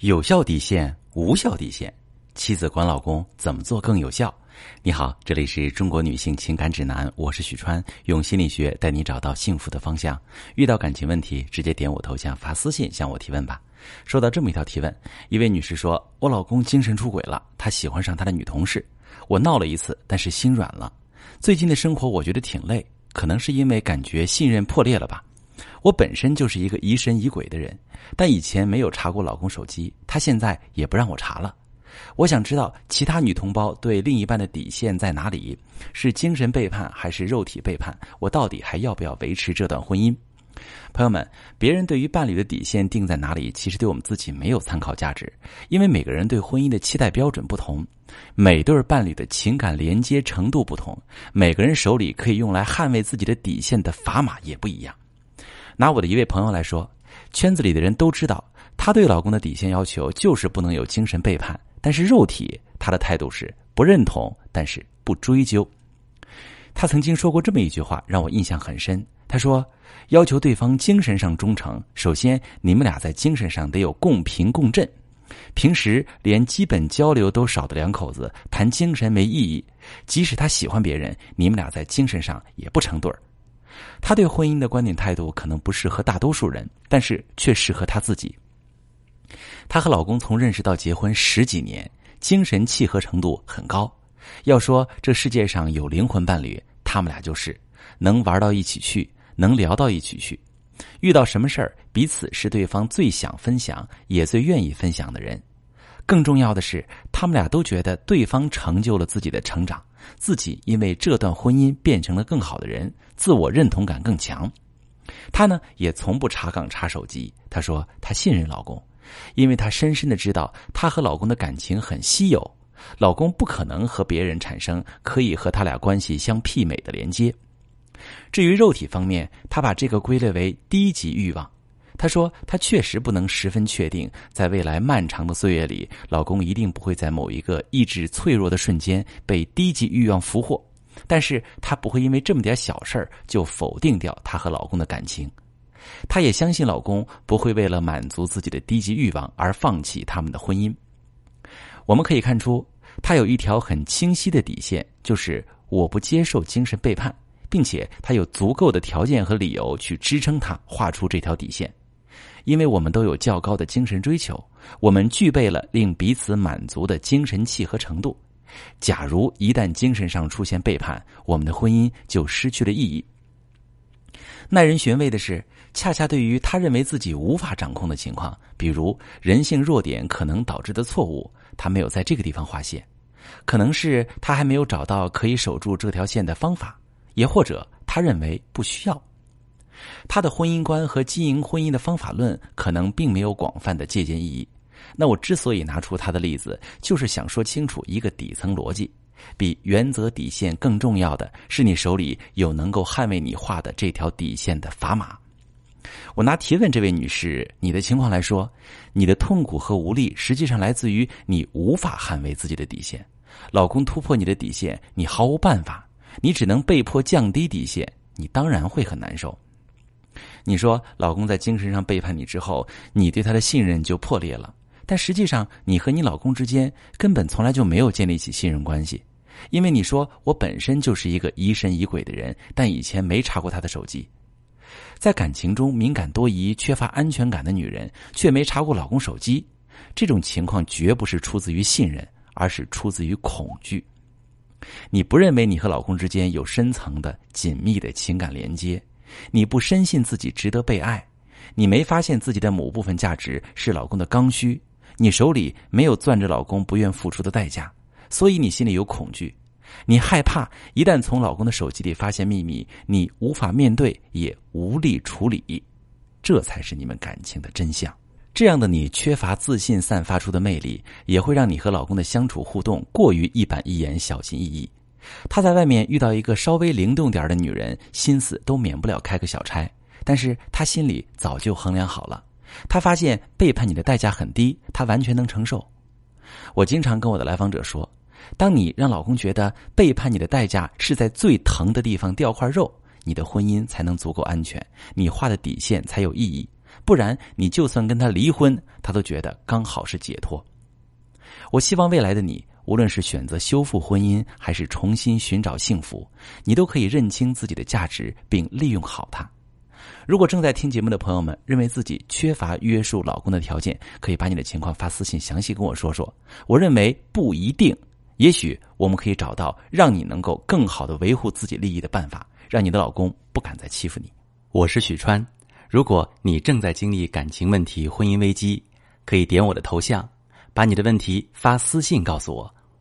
有效底线，无效底线，妻子管老公怎么做更有效？你好，这里是中国女性情感指南，我是许川，用心理学带你找到幸福的方向。遇到感情问题，直接点我头像发私信向我提问吧。收到这么一条提问，一位女士说：“我老公精神出轨了，他喜欢上他的女同事，我闹了一次，但是心软了。最近的生活我觉得挺累，可能是因为感觉信任破裂了吧。”我本身就是一个疑神疑鬼的人，但以前没有查过老公手机，他现在也不让我查了。我想知道其他女同胞对另一半的底线在哪里？是精神背叛还是肉体背叛？我到底还要不要维持这段婚姻？朋友们，别人对于伴侣的底线定在哪里，其实对我们自己没有参考价值，因为每个人对婚姻的期待标准不同，每对伴侣的情感连接程度不同，每个人手里可以用来捍卫自己的底线的砝码也不一样。拿我的一位朋友来说，圈子里的人都知道，她对老公的底线要求就是不能有精神背叛，但是肉体，她的态度是不认同，但是不追究。她曾经说过这么一句话，让我印象很深。她说：“要求对方精神上忠诚，首先你们俩在精神上得有共频共振。平时连基本交流都少的两口子，谈精神没意义。即使他喜欢别人，你们俩在精神上也不成对儿。”他对婚姻的观点态度可能不适合大多数人，但是却适合他自己。她和老公从认识到结婚十几年，精神契合程度很高。要说这世界上有灵魂伴侣，他们俩就是能玩到一起去，能聊到一起去。遇到什么事儿，彼此是对方最想分享，也最愿意分享的人。更重要的是，他们俩都觉得对方成就了自己的成长，自己因为这段婚姻变成了更好的人，自我认同感更强。她呢，也从不查岗查手机。她说她信任老公，因为她深深的知道她和老公的感情很稀有，老公不可能和别人产生可以和他俩关系相媲美的连接。至于肉体方面，她把这个归类为低级欲望。她说：“她确实不能十分确定，在未来漫长的岁月里，老公一定不会在某一个意志脆弱的瞬间被低级欲望俘获。但是她不会因为这么点小事就否定掉她和老公的感情。她也相信老公不会为了满足自己的低级欲望而放弃他们的婚姻。我们可以看出，她有一条很清晰的底线，就是我不接受精神背叛，并且她有足够的条件和理由去支撑她画出这条底线。”因为我们都有较高的精神追求，我们具备了令彼此满足的精神契合程度。假如一旦精神上出现背叛，我们的婚姻就失去了意义。耐人寻味的是，恰恰对于他认为自己无法掌控的情况，比如人性弱点可能导致的错误，他没有在这个地方划线。可能是他还没有找到可以守住这条线的方法，也或者他认为不需要。他的婚姻观和经营婚姻的方法论可能并没有广泛的借鉴意义。那我之所以拿出他的例子，就是想说清楚一个底层逻辑：比原则底线更重要的是，你手里有能够捍卫你画的这条底线的砝码。我拿提问这位女士你的情况来说，你的痛苦和无力实际上来自于你无法捍卫自己的底线。老公突破你的底线，你毫无办法，你只能被迫降低底线，你当然会很难受。你说，老公在精神上背叛你之后，你对他的信任就破裂了。但实际上，你和你老公之间根本从来就没有建立起信任关系，因为你说我本身就是一个疑神疑鬼的人，但以前没查过他的手机。在感情中敏感多疑、缺乏安全感的女人，却没查过老公手机，这种情况绝不是出自于信任，而是出自于恐惧。你不认为你和老公之间有深层的、紧密的情感连接。你不深信自己值得被爱，你没发现自己的某部分价值是老公的刚需，你手里没有攥着老公不愿付出的代价，所以你心里有恐惧，你害怕一旦从老公的手机里发现秘密，你无法面对也无力处理，这才是你们感情的真相。这样的你缺乏自信散发出的魅力，也会让你和老公的相处互动过于一板一眼、小心翼翼。他在外面遇到一个稍微灵动点的女人，心思都免不了开个小差。但是他心里早就衡量好了，他发现背叛你的代价很低，他完全能承受。我经常跟我的来访者说，当你让老公觉得背叛你的代价是在最疼的地方掉块肉，你的婚姻才能足够安全，你画的底线才有意义。不然你就算跟他离婚，他都觉得刚好是解脱。我希望未来的你，无论是选择修复婚姻，还是重新寻找幸福，你都可以认清自己的价值，并利用好它。如果正在听节目的朋友们认为自己缺乏约束老公的条件，可以把你的情况发私信详细跟我说说。我认为不一定，也许我们可以找到让你能够更好的维护自己利益的办法，让你的老公不敢再欺负你。我是许川，如果你正在经历感情问题、婚姻危机，可以点我的头像，把你的问题发私信告诉我，